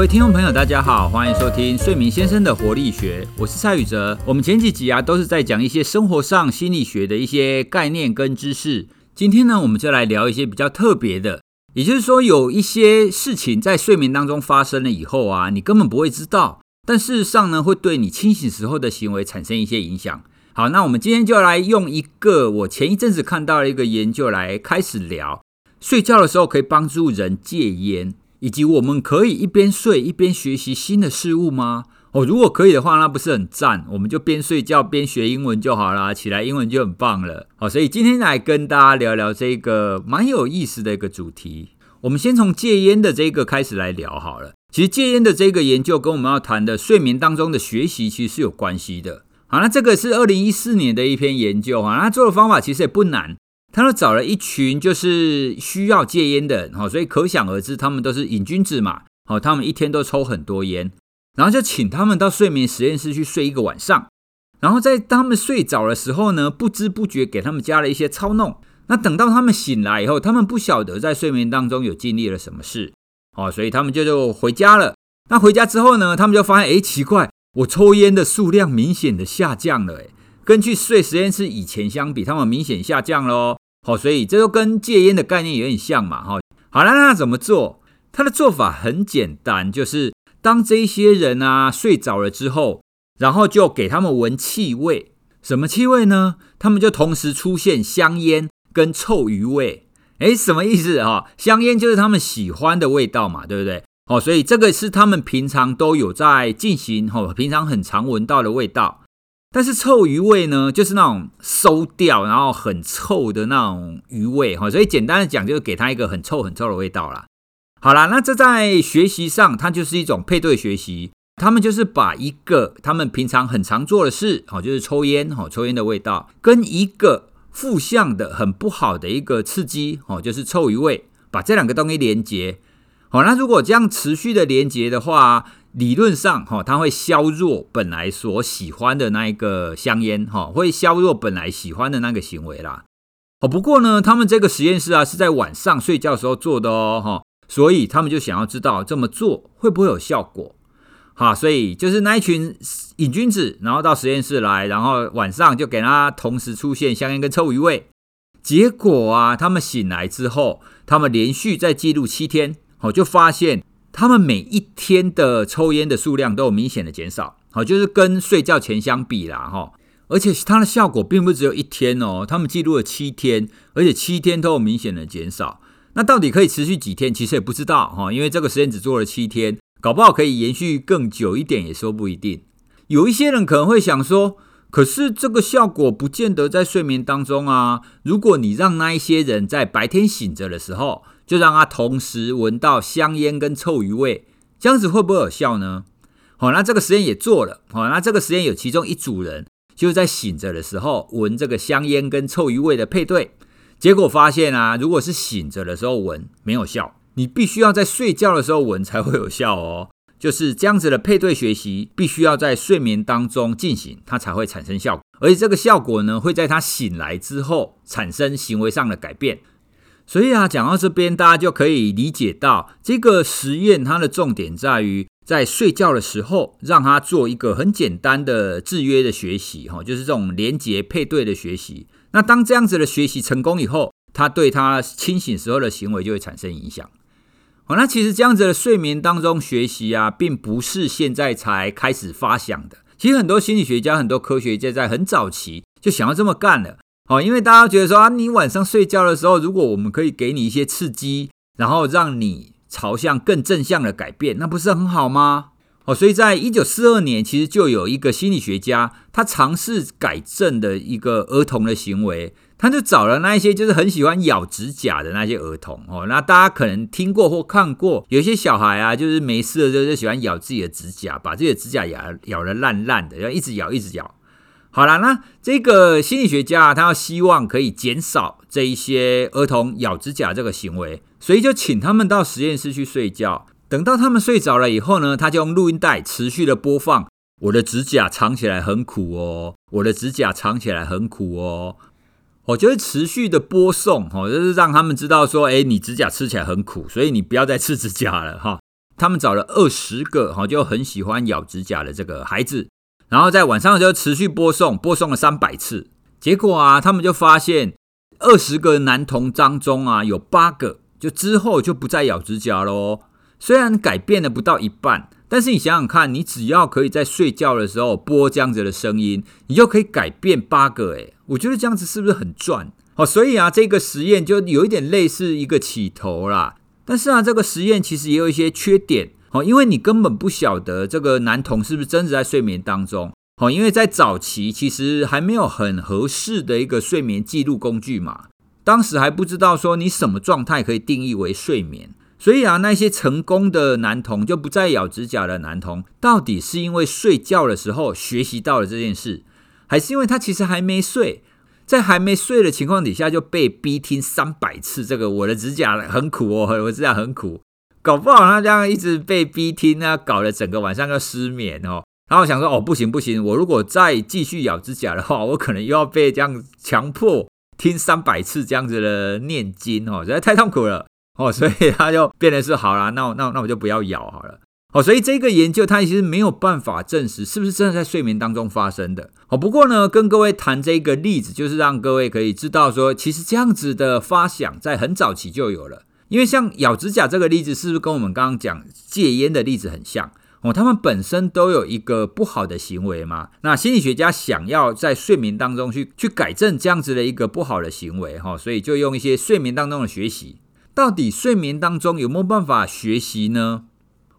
各位听众朋友，大家好，欢迎收听睡眠先生的活力学，我是蔡宇哲。我们前几集啊，都是在讲一些生活上心理学的一些概念跟知识。今天呢，我们就来聊一些比较特别的，也就是说，有一些事情在睡眠当中发生了以后啊，你根本不会知道，但事实上呢，会对你清醒时候的行为产生一些影响。好，那我们今天就来用一个我前一阵子看到的一个研究来开始聊，睡觉的时候可以帮助人戒烟。以及我们可以一边睡一边学习新的事物吗？哦，如果可以的话，那不是很赞？我们就边睡觉边学英文就好啦，起来英文就很棒了。好，所以今天来跟大家聊聊这个蛮有意思的一个主题。我们先从戒烟的这个开始来聊好了。其实戒烟的这个研究跟我们要谈的睡眠当中的学习其实是有关系的。好，那这个是二零一四年的一篇研究哈，那做的方法其实也不难。他都找了一群就是需要戒烟的人，哈，所以可想而知，他们都是瘾君子嘛，好，他们一天都抽很多烟，然后就请他们到睡眠实验室去睡一个晚上，然后在他们睡着的时候呢，不知不觉给他们加了一些操弄，那等到他们醒来以后，他们不晓得在睡眠当中有经历了什么事，哦，所以他们就就回家了。那回家之后呢，他们就发现，哎，奇怪，我抽烟的数量明显的下降了，哎。跟去睡实验室以前相比，他们明显下降喽。好，所以这就跟戒烟的概念有点像嘛。哈，好了，那怎么做？他的做法很简单，就是当这些人啊睡着了之后，然后就给他们闻气味。什么气味呢？他们就同时出现香烟跟臭鱼味。诶，什么意思哈？香烟就是他们喜欢的味道嘛，对不对？哦，所以这个是他们平常都有在进行，哈，平常很常闻到的味道。但是臭鱼味呢，就是那种馊掉，然后很臭的那种鱼味哈。所以简单的讲，就是给它一个很臭很臭的味道啦。好啦，那这在学习上，它就是一种配对学习。他们就是把一个他们平常很常做的事，好，就是抽烟，好，抽烟的味道，跟一个负向的很不好的一个刺激，哦，就是臭鱼味，把这两个东西连接。好，那如果这样持续的连接的话。理论上，哈，它会削弱本来所喜欢的那一个香烟，哈，会削弱本来喜欢的那个行为啦。哦，不过呢，他们这个实验室啊是在晚上睡觉时候做的哦，哈，所以他们就想要知道这么做会不会有效果，哈，所以就是那一群瘾君子，然后到实验室来，然后晚上就给他同时出现香烟跟臭鱼味，结果啊，他们醒来之后，他们连续在记录七天，好，就发现。他们每一天的抽烟的数量都有明显的减少，好，就是跟睡觉前相比啦，哈，而且它的效果并不只有一天哦，他们记录了七天，而且七天都有明显的减少。那到底可以持续几天？其实也不知道哈，因为这个实验只做了七天，搞不好可以延续更久一点，也说不一定。有一些人可能会想说，可是这个效果不见得在睡眠当中啊。如果你让那一些人在白天醒着的时候，就让他同时闻到香烟跟臭鱼味，这样子会不会有效呢？好，那这个实验也做了。好，那这个实验有其中一组人就是在醒着的时候闻这个香烟跟臭鱼味的配对，结果发现啊，如果是醒着的时候闻没有效，你必须要在睡觉的时候闻才会有效哦。就是这样子的配对学习，必须要在睡眠当中进行，它才会产生效果。而且这个效果呢，会在他醒来之后产生行为上的改变。所以啊，讲到这边，大家就可以理解到，这个实验它的重点在于，在睡觉的时候，让他做一个很简单的制约的学习，哈，就是这种连结配对的学习。那当这样子的学习成功以后，他对他清醒时候的行为就会产生影响。好，那其实这样子的睡眠当中学习啊，并不是现在才开始发想的。其实很多心理学家、很多科学家在很早期就想要这么干了。哦，因为大家觉得说啊，你晚上睡觉的时候，如果我们可以给你一些刺激，然后让你朝向更正向的改变，那不是很好吗？哦，所以在一九四二年，其实就有一个心理学家，他尝试改正的一个儿童的行为，他就找了那一些就是很喜欢咬指甲的那些儿童。哦，那大家可能听过或看过，有些小孩啊，就是没事的时候就喜欢咬自己的指甲，把自己的指甲咬咬得烂烂的，要一直咬，一直咬。好了，那这个心理学家他要希望可以减少这一些儿童咬指甲这个行为，所以就请他们到实验室去睡觉。等到他们睡着了以后呢，他就用录音带持续的播放：“我的指甲藏起来很苦哦，我的指甲藏起来很苦哦。”我就会持续的播送，哦，就是让他们知道说：“哎，你指甲吃起来很苦，所以你不要再吃指甲了。”哈。他们找了二十个哈，就很喜欢咬指甲的这个孩子，然后在晚上就持续播送，播送了三百次。结果啊，他们就发现二十个男童当中啊，有八个就之后就不再咬指甲喽。虽然改变了不到一半，但是你想想看，你只要可以在睡觉的时候播这样子的声音，你就可以改变八个。诶，我觉得这样子是不是很赚？哦，所以啊，这个实验就有一点类似一个起头啦。但是啊，这个实验其实也有一些缺点哦，因为你根本不晓得这个男童是不是真的在睡眠当中哦，因为在早期其实还没有很合适的一个睡眠记录工具嘛，当时还不知道说你什么状态可以定义为睡眠，所以啊，那些成功的男童就不再咬指甲的男童，到底是因为睡觉的时候学习到了这件事，还是因为他其实还没睡？在还没睡的情况底下就被逼听三百次，这个我的指甲很苦哦，我指甲很苦，搞不好他这样一直被逼听呢，搞得整个晚上要失眠哦。然后想说哦，不行不行，我如果再继续咬指甲的话，我可能又要被这样强迫听三百次这样子的念经哦，实在太痛苦了哦，所以他就变得是好了，那我那那我就不要咬好了。哦，所以这个研究它其实没有办法证实是不是真的在睡眠当中发生的。哦，不过呢，跟各位谈这个例子，就是让各位可以知道说，其实这样子的发想在很早期就有了。因为像咬指甲这个例子，是不是跟我们刚刚讲戒烟的例子很像？哦，他们本身都有一个不好的行为嘛。那心理学家想要在睡眠当中去去改正这样子的一个不好的行为，哈，所以就用一些睡眠当中的学习。到底睡眠当中有没有办法学习呢？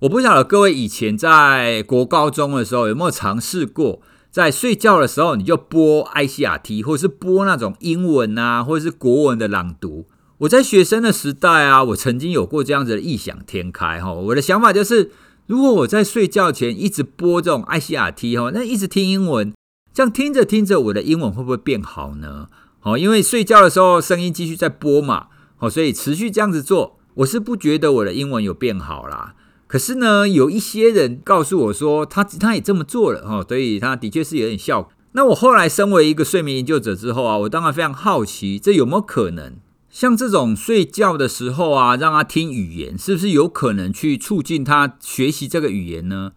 我不晓得各位以前在国高中的时候有没有尝试过，在睡觉的时候你就播 ICRT，或者是播那种英文啊，或者是国文的朗读。我在学生的时代啊，我曾经有过这样子的异想天开哈。我的想法就是，如果我在睡觉前一直播这种 ICRT 哈，那一直听英文，这样听着听着，我的英文会不会变好呢？好，因为睡觉的时候声音继续在播嘛，好，所以持续这样子做，我是不觉得我的英文有变好啦。可是呢，有一些人告诉我说，他他也这么做了哈，所以他的确是有点效果。那我后来身为一个睡眠研究者之后啊，我当然非常好奇，这有没有可能像这种睡觉的时候啊，让他听语言，是不是有可能去促进他学习这个语言呢？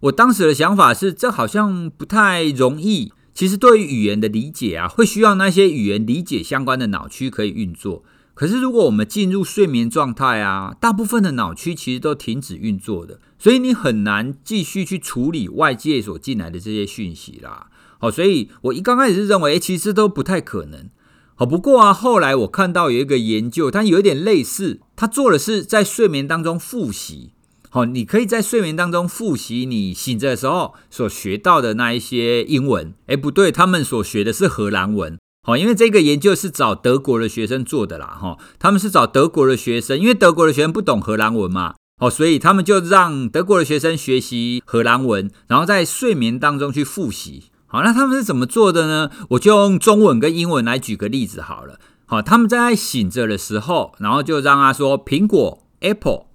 我当时的想法是，这好像不太容易。其实对于语言的理解啊，会需要那些语言理解相关的脑区可以运作。可是，如果我们进入睡眠状态啊，大部分的脑区其实都停止运作的，所以你很难继续去处理外界所进来的这些讯息啦。好，所以我一刚开始是认为，其实都不太可能。好，不过啊，后来我看到有一个研究，它有一点类似，它做的是在睡眠当中复习。好，你可以在睡眠当中复习你醒着的时候所学到的那一些英文。诶，不对，他们所学的是荷兰文。好，因为这个研究是找德国的学生做的啦，哈，他们是找德国的学生，因为德国的学生不懂荷兰文嘛，哦，所以他们就让德国的学生学习荷兰文，然后在睡眠当中去复习。好，那他们是怎么做的呢？我就用中文跟英文来举个例子好了。好，他们在醒着的时候，然后就让他说苹果 Apple，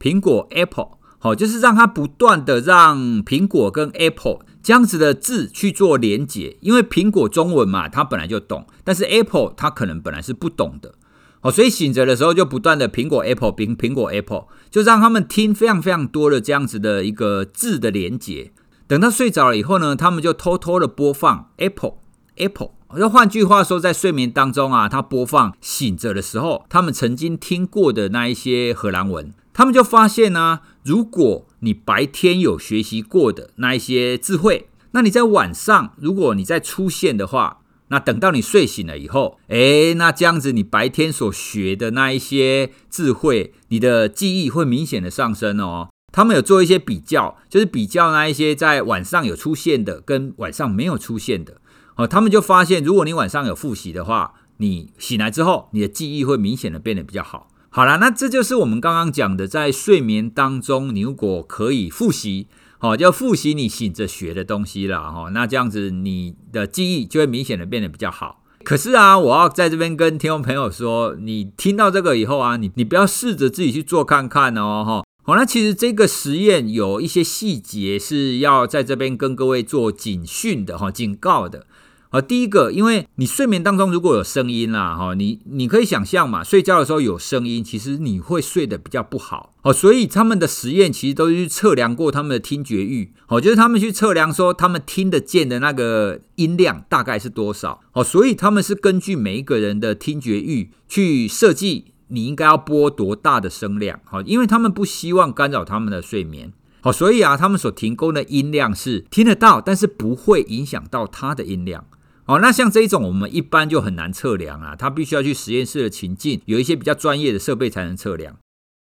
苹果 Apple，好，就是让他不断的让苹果跟 Apple。这样子的字去做连结，因为苹果中文嘛，他本来就懂，但是 Apple 他可能本来是不懂的，哦，所以醒着的时候就不断的苹果 Apple 苹苹果 Apple，就让他们听非常非常多的这样子的一个字的连结。等到睡着了以后呢，他们就偷偷的播放 Apple Apple。那换句话说，在睡眠当中啊，他播放醒着的时候他们曾经听过的那一些荷兰文，他们就发现呢，如果你白天有学习过的那一些智慧，那你在晚上如果你再出现的话，那等到你睡醒了以后，诶，那这样子你白天所学的那一些智慧，你的记忆会明显的上升哦。他们有做一些比较，就是比较那一些在晚上有出现的跟晚上没有出现的，哦，他们就发现，如果你晚上有复习的话，你醒来之后，你的记忆会明显的变得比较好。好了，那这就是我们刚刚讲的，在睡眠当中，你如果可以复习，好，就复习你醒着学的东西了哈。那这样子，你的记忆就会明显的变得比较好。可是啊，我要在这边跟听众朋友说，你听到这个以后啊，你你不要试着自己去做看看哦哈。好，那其实这个实验有一些细节是要在这边跟各位做警讯的哈，警告的。啊，第一个，因为你睡眠当中如果有声音啦，哈，你你可以想象嘛，睡觉的时候有声音，其实你会睡得比较不好，哦，所以他们的实验其实都是去测量过他们的听觉域，哦，就是他们去测量说他们听得见的那个音量大概是多少，哦，所以他们是根据每一个人的听觉域去设计你应该要播多大的声量，好，因为他们不希望干扰他们的睡眠，好，所以啊，他们所提供的音量是听得到，但是不会影响到他的音量。哦，那像这一种，我们一般就很难测量啊，它必须要去实验室的情境，有一些比较专业的设备才能测量。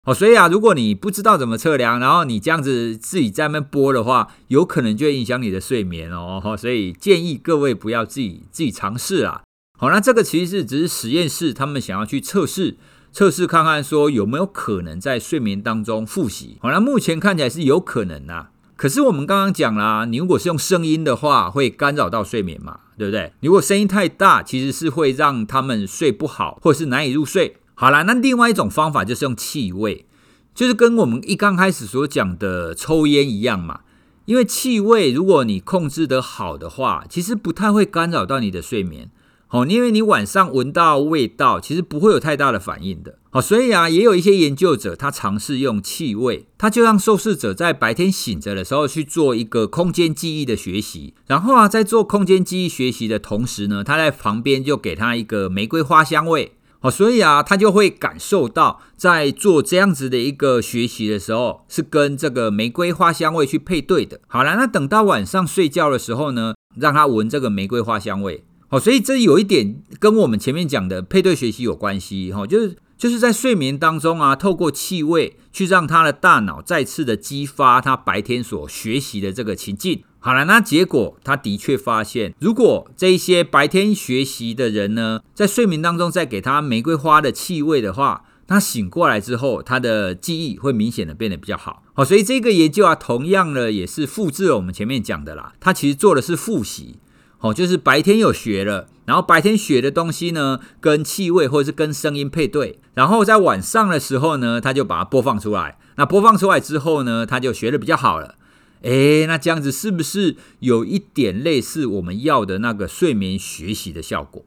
哦，所以啊，如果你不知道怎么测量，然后你这样子自己在那边播的话，有可能就会影响你的睡眠哦。所以建议各位不要自己自己尝试啊。好，那这个其实是只是实验室他们想要去测试测试看看说有没有可能在睡眠当中复习。好，那目前看起来是有可能啊。可是我们刚刚讲啦，你如果是用声音的话，会干扰到睡眠嘛，对不对？如果声音太大，其实是会让他们睡不好，或者是难以入睡。好啦，那另外一种方法就是用气味，就是跟我们一刚开始所讲的抽烟一样嘛。因为气味，如果你控制得好的话，其实不太会干扰到你的睡眠。好，因为你晚上闻到味道，其实不会有太大的反应的。好，所以啊，也有一些研究者，他尝试用气味，他就让受试者在白天醒着的时候去做一个空间记忆的学习，然后啊，在做空间记忆学习的同时呢，他在旁边就给他一个玫瑰花香味。好，所以啊，他就会感受到在做这样子的一个学习的时候，是跟这个玫瑰花香味去配对的。好了，那等到晚上睡觉的时候呢，让他闻这个玫瑰花香味。好，所以这有一点跟我们前面讲的配对学习有关系哈，就是就是在睡眠当中啊，透过气味去让他的大脑再次的激发他白天所学习的这个情境。好了，那结果他的确发现，如果这一些白天学习的人呢，在睡眠当中再给他玫瑰花的气味的话，他醒过来之后，他的记忆会明显的变得比较好。好，所以这个研究啊，同样呢也是复制了我们前面讲的啦，他其实做的是复习。哦，就是白天有学了，然后白天学的东西呢，跟气味或者是跟声音配对，然后在晚上的时候呢，他就把它播放出来。那播放出来之后呢，他就学的比较好了。诶，那这样子是不是有一点类似我们要的那个睡眠学习的效果？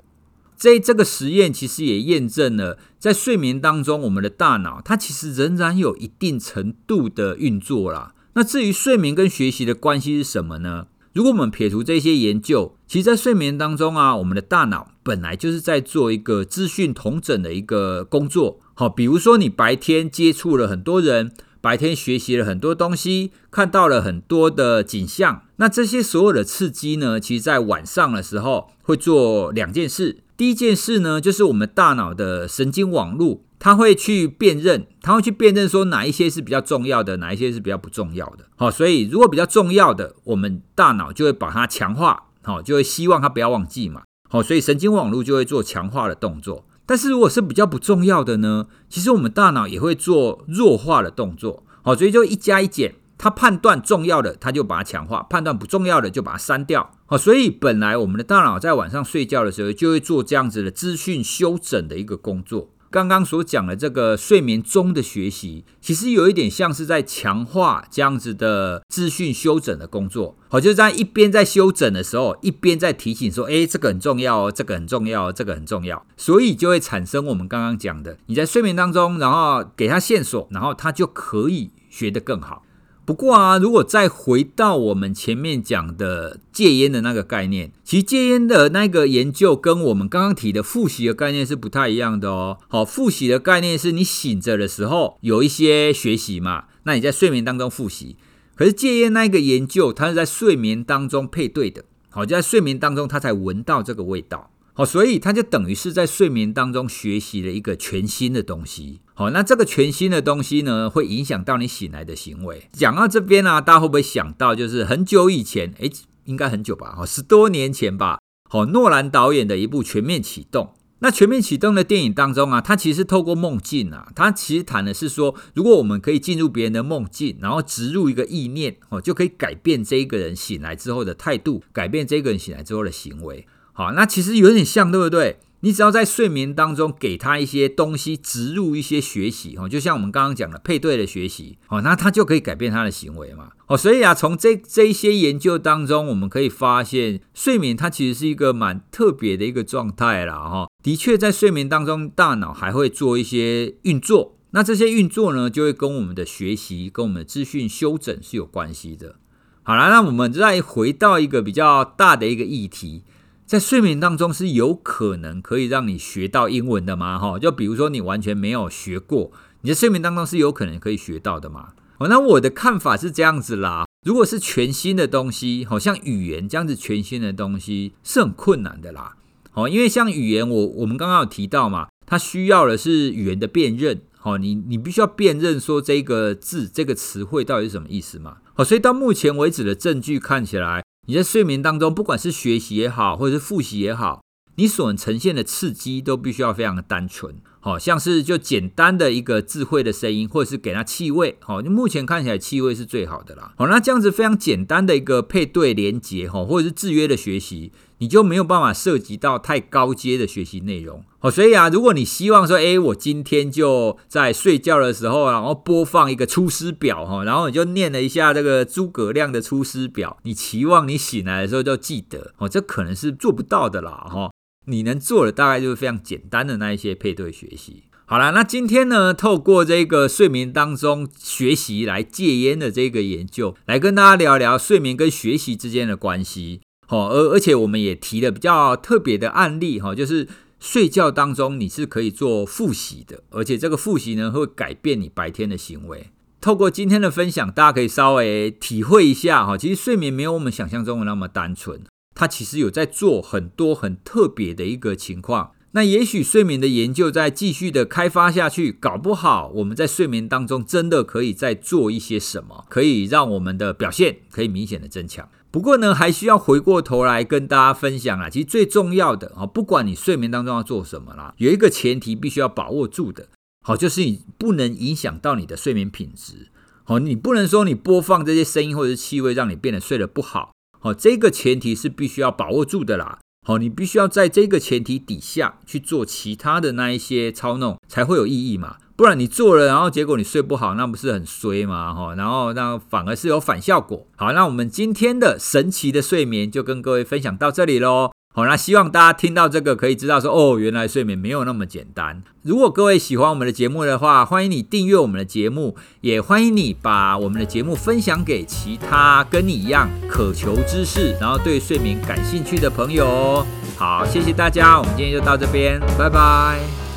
这这个实验其实也验证了，在睡眠当中，我们的大脑它其实仍然有一定程度的运作啦。那至于睡眠跟学习的关系是什么呢？如果我们撇除这些研究，其实，在睡眠当中啊，我们的大脑本来就是在做一个资讯统整的一个工作。好，比如说你白天接触了很多人，白天学习了很多东西，看到了很多的景象，那这些所有的刺激呢，其实在晚上的时候会做两件事。第一件事呢，就是我们大脑的神经网络。他会去辨认，他会去辨认说哪一些是比较重要的，哪一些是比较不重要的。好，所以如果比较重要的，我们大脑就会把它强化，好，就会希望它不要忘记嘛。好，所以神经网络就会做强化的动作。但是如果是比较不重要的呢，其实我们大脑也会做弱化的动作。好，所以就一加一减，它判断重要的，它就把它强化；判断不重要的，就把它删掉。好，所以本来我们的大脑在晚上睡觉的时候，就会做这样子的资讯修整的一个工作。刚刚所讲的这个睡眠中的学习，其实有一点像是在强化这样子的资讯修整的工作。好，就是在一边在修整的时候，一边在提醒说：“哎，这个很重要哦，这个很重要哦，这个很重要。”所以就会产生我们刚刚讲的，你在睡眠当中，然后给他线索，然后他就可以学得更好。不过啊，如果再回到我们前面讲的戒烟的那个概念，其实戒烟的那个研究跟我们刚刚提的复习的概念是不太一样的哦。好，复习的概念是你醒着的时候有一些学习嘛，那你在睡眠当中复习。可是戒烟那个研究，它是在睡眠当中配对的，好，就在睡眠当中他才闻到这个味道。好，所以他就等于是在睡眠当中学习了一个全新的东西。好，那这个全新的东西呢，会影响到你醒来的行为。讲到这边呢，大家会不会想到，就是很久以前，诶，应该很久吧？好，十多年前吧。好，诺兰导演的一部《全面启动》。那《全面启动》的电影当中啊，它其实透过梦境啊，它其实谈的是说，如果我们可以进入别人的梦境，然后植入一个意念，哦，就可以改变这一个人醒来之后的态度，改变这个人醒来之后的行为。好，那其实有点像，对不对？你只要在睡眠当中给他一些东西，植入一些学习哦，就像我们刚刚讲的配对的学习哦，那他就可以改变他的行为嘛哦。所以啊，从这这一些研究当中，我们可以发现，睡眠它其实是一个蛮特别的一个状态啦哈。的确，在睡眠当中，大脑还会做一些运作，那这些运作呢，就会跟我们的学习、跟我们的资讯修整是有关系的。好了，那我们再回到一个比较大的一个议题。在睡眠当中是有可能可以让你学到英文的吗？哈，就比如说你完全没有学过，你在睡眠当中是有可能可以学到的吗？哦，那我的看法是这样子啦。如果是全新的东西，好像语言这样子全新的东西是很困难的啦。哦，因为像语言，我我们刚刚有提到嘛，它需要的是语言的辨认。好，你你必须要辨认说这个字、这个词汇到底是什么意思嘛？好，所以到目前为止的证据看起来。你在睡眠当中，不管是学习也好，或者是复习也好，你所呈现的刺激都必须要非常的单纯，好像是就简单的一个智慧的声音，或者是给它气味，好，就目前看起来气味是最好的啦。好，那这样子非常简单的一个配对连接，哈，或者是制约的学习。你就没有办法涉及到太高阶的学习内容，好，所以啊，如果你希望说，哎，我今天就在睡觉的时候，然后播放一个出师表，哈，然后你就念了一下这个诸葛亮的出师表，你期望你醒来的时候就记得，哦，这可能是做不到的啦，哈，你能做的大概就是非常简单的那一些配对学习。好了，那今天呢，透过这个睡眠当中学习来戒烟的这个研究，来跟大家聊聊睡眠跟学习之间的关系。哦，而而且我们也提了比较特别的案例，哈，就是睡觉当中你是可以做复习的，而且这个复习呢会改变你白天的行为。透过今天的分享，大家可以稍微体会一下，哈，其实睡眠没有我们想象中的那么单纯，它其实有在做很多很特别的一个情况。那也许睡眠的研究在继续的开发下去，搞不好我们在睡眠当中真的可以再做一些什么，可以让我们的表现可以明显的增强。不过呢，还需要回过头来跟大家分享啊。其实最重要的啊，不管你睡眠当中要做什么啦，有一个前提必须要把握住的，好，就是你不能影响到你的睡眠品质。好，你不能说你播放这些声音或者是气味，让你变得睡得不好。好，这个前提是必须要把握住的啦。好，你必须要在这个前提底下去做其他的那一些操弄，才会有意义嘛。不然你做了，然后结果你睡不好，那不是很衰吗？哈，然后那反而是有反效果。好，那我们今天的神奇的睡眠就跟各位分享到这里喽。好，那希望大家听到这个可以知道说，哦，原来睡眠没有那么简单。如果各位喜欢我们的节目的话，欢迎你订阅我们的节目，也欢迎你把我们的节目分享给其他跟你一样渴求知识，然后对睡眠感兴趣的朋友。好，谢谢大家，我们今天就到这边，拜拜。